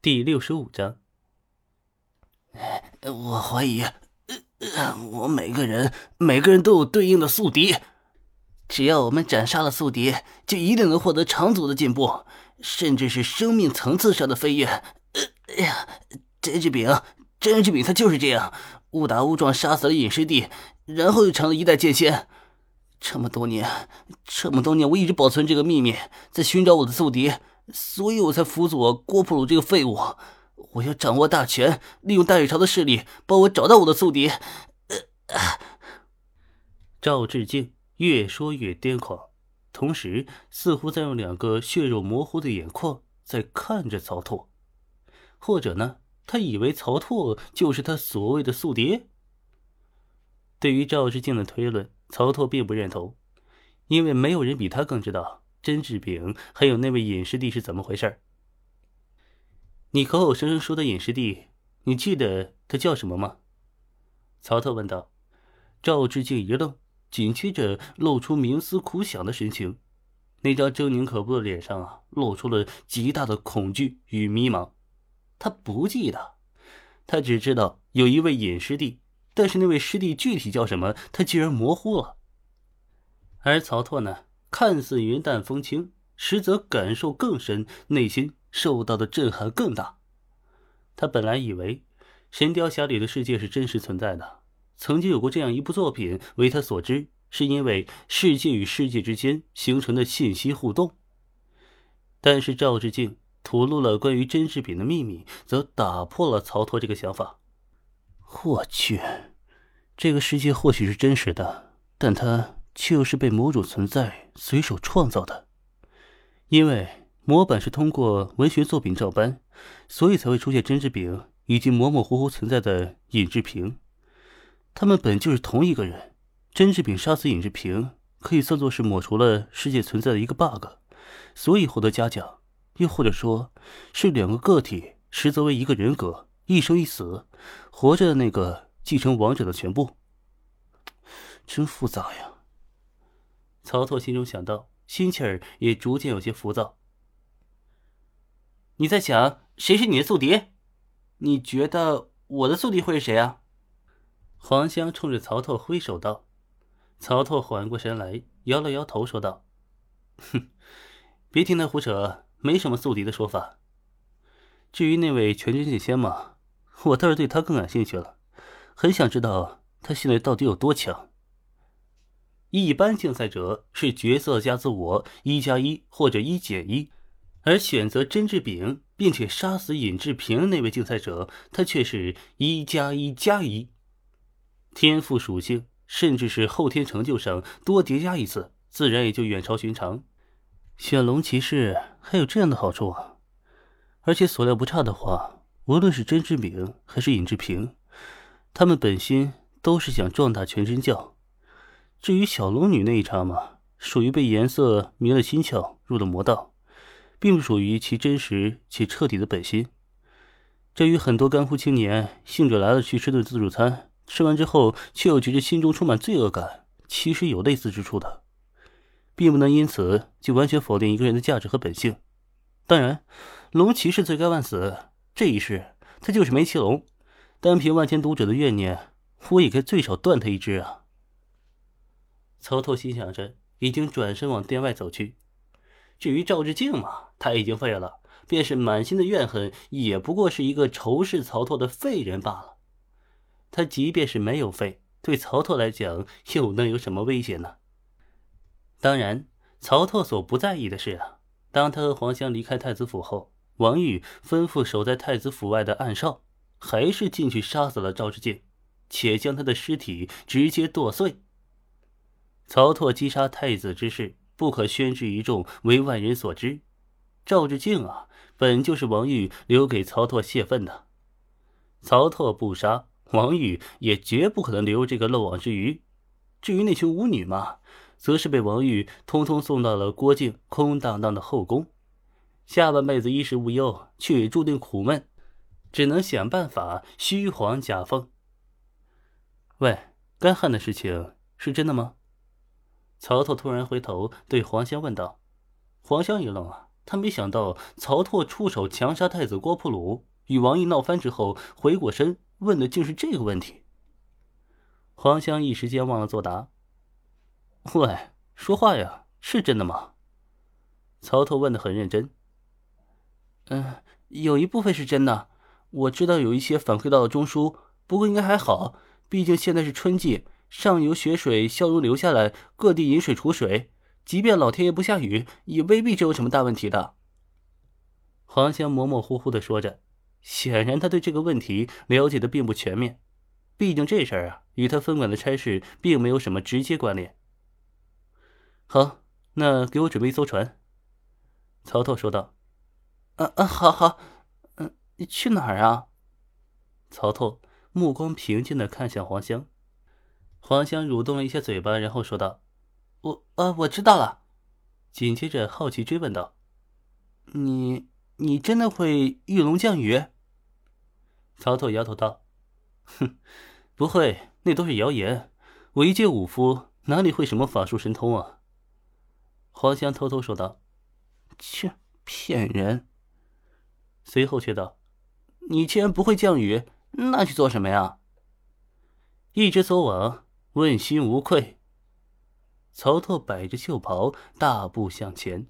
第六十五章。我怀疑，我每个人每个人都有对应的宿敌，只要我们斩杀了宿敌，就一定能获得长足的进步，甚至是生命层次上的飞跃。哎呀，甄志炳，甄志炳他就是这样，误打误撞杀死了隐师弟，然后又成了一代剑仙。这么多年，这么多年，我一直保存这个秘密，在寻找我的宿敌，所以我才辅佐郭普鲁这个废物。我要掌握大权，利用大禹朝的势力，帮我找到我的宿敌。赵志敬越说越癫狂，同时似乎在用两个血肉模糊的眼眶在看着曹拓，或者呢，他以为曹拓就是他所谓的宿敌。对于赵志敬的推论。曹拓并不认同，因为没有人比他更知道甄志炳还有那位隐师弟是怎么回事你口口声声说的隐师弟，你记得他叫什么吗？曹特问道。赵志敬一愣，紧接着露出冥思苦想的神情，那张狰狞可怖的脸上啊，露出了极大的恐惧与迷茫。他不记得，他只知道有一位隐师弟。但是那位师弟具体叫什么，他竟然模糊了。而曹拓呢，看似云淡风轻，实则感受更深，内心受到的震撼更大。他本来以为《神雕侠侣》的世界是真实存在的，曾经有过这样一部作品为他所知，是因为世界与世界之间形成的信息互动。但是赵志敬吐露了关于甄士品的秘密，则打破了曹拓这个想法。我去，这个世界或许是真实的，但它却又是被某种存在随手创造的。因为模板是通过文学作品照搬，所以才会出现甄志炳以及模模糊糊存在的尹志平。他们本就是同一个人。甄志炳杀死尹志平，可以算作是抹除了世界存在的一个 bug，所以获得嘉奖。又或者说，是两个个体实则为一个人格。一生一死，活着的那个继承王者的全部，真复杂呀。曹操心中想到，心气儿也逐渐有些浮躁。你在想谁是你的宿敌？你觉得我的宿敌会是谁啊？黄香冲着曹操挥手道。曹操缓过神来，摇了摇头，说道：“哼，别听他胡扯，没什么宿敌的说法。至于那位全真剑仙嘛。”我倒是对他更感兴趣了，很想知道他现在到底有多强。一般竞赛者是角色加自我一加一或者一减一，而选择甄志炳并且杀死尹志平那位竞赛者，他却是一加一加一。天赋属性甚至是后天成就上多叠加一次，自然也就远超寻常。选龙骑士还有这样的好处啊！而且所料不差的话。无论是甄志敏还是尹志平，他们本心都是想壮大全真教。至于小龙女那一茬嘛，属于被颜色迷了心窍，入了魔道，并不属于其真实且彻底的本心。这与很多干枯青年兴致来了去吃顿自助餐，吃完之后却又觉得心中充满罪恶感，其实有类似之处的，并不能因此就完全否定一个人的价值和本性。当然，龙骑士罪该万死。这一世，他就是梅奇龙，单凭万千读者的怨念，我也该最少断他一只啊！曹拓心想着，已经转身往殿外走去。至于赵志敬嘛，他已经废了，便是满心的怨恨，也不过是一个仇视曹拓的废人罢了。他即便是没有废，对曹操来讲，又能有什么威胁呢？当然，曹操所不在意的是啊，当他和黄香离开太子府后。王玉吩咐守在太子府外的暗哨，还是进去杀死了赵志敬，且将他的尸体直接剁碎。曹拓击杀太子之事，不可宣之于众，为外人所知。赵志敬啊，本就是王玉留给曹拓泄愤的。曹拓不杀王玉，也绝不可能留这个漏网之鱼。至于那群舞女嘛，则是被王玉通通送到了郭靖空荡荡的后宫。下半辈子衣食无忧，却也注定苦闷，只能想办法虚晃假凤。喂，干旱的事情是真的吗？曹操突然回头对黄香问道。黄香一愣啊，他没想到曹拓出手强杀太子郭普鲁，与王毅闹翻之后回过身问的竟是这个问题。黄香一时间忘了作答。喂，说话呀，是真的吗？曹拓问的很认真。嗯，有一部分是真的。我知道有一些反馈到了中枢，不过应该还好，毕竟现在是春季，上游雪水消融流下来，各地引水储水，即便老天爷不下雨，也未必就有什么大问题的。黄香模模糊糊的说着，显然他对这个问题了解的并不全面，毕竟这事儿啊，与他分管的差事并没有什么直接关联。好，那给我准备一艘船。”曹拓说道。“嗯嗯，好好。”你去哪儿啊？曹拓目光平静的看向黄香，黄香蠕动了一下嘴巴，然后说道：“我……呃，我知道了。”紧接着好奇追问道：“你……你真的会御龙降雨？”曹拓摇头道：“哼，不会，那都是谣言。我一介武夫，哪里会什么法术神通啊？”黄香偷偷说道：“切，骗人！”随后却道。你既然不会降雨，那去做什么呀？一直走往，问心无愧。曹拓摆着袖袍，大步向前。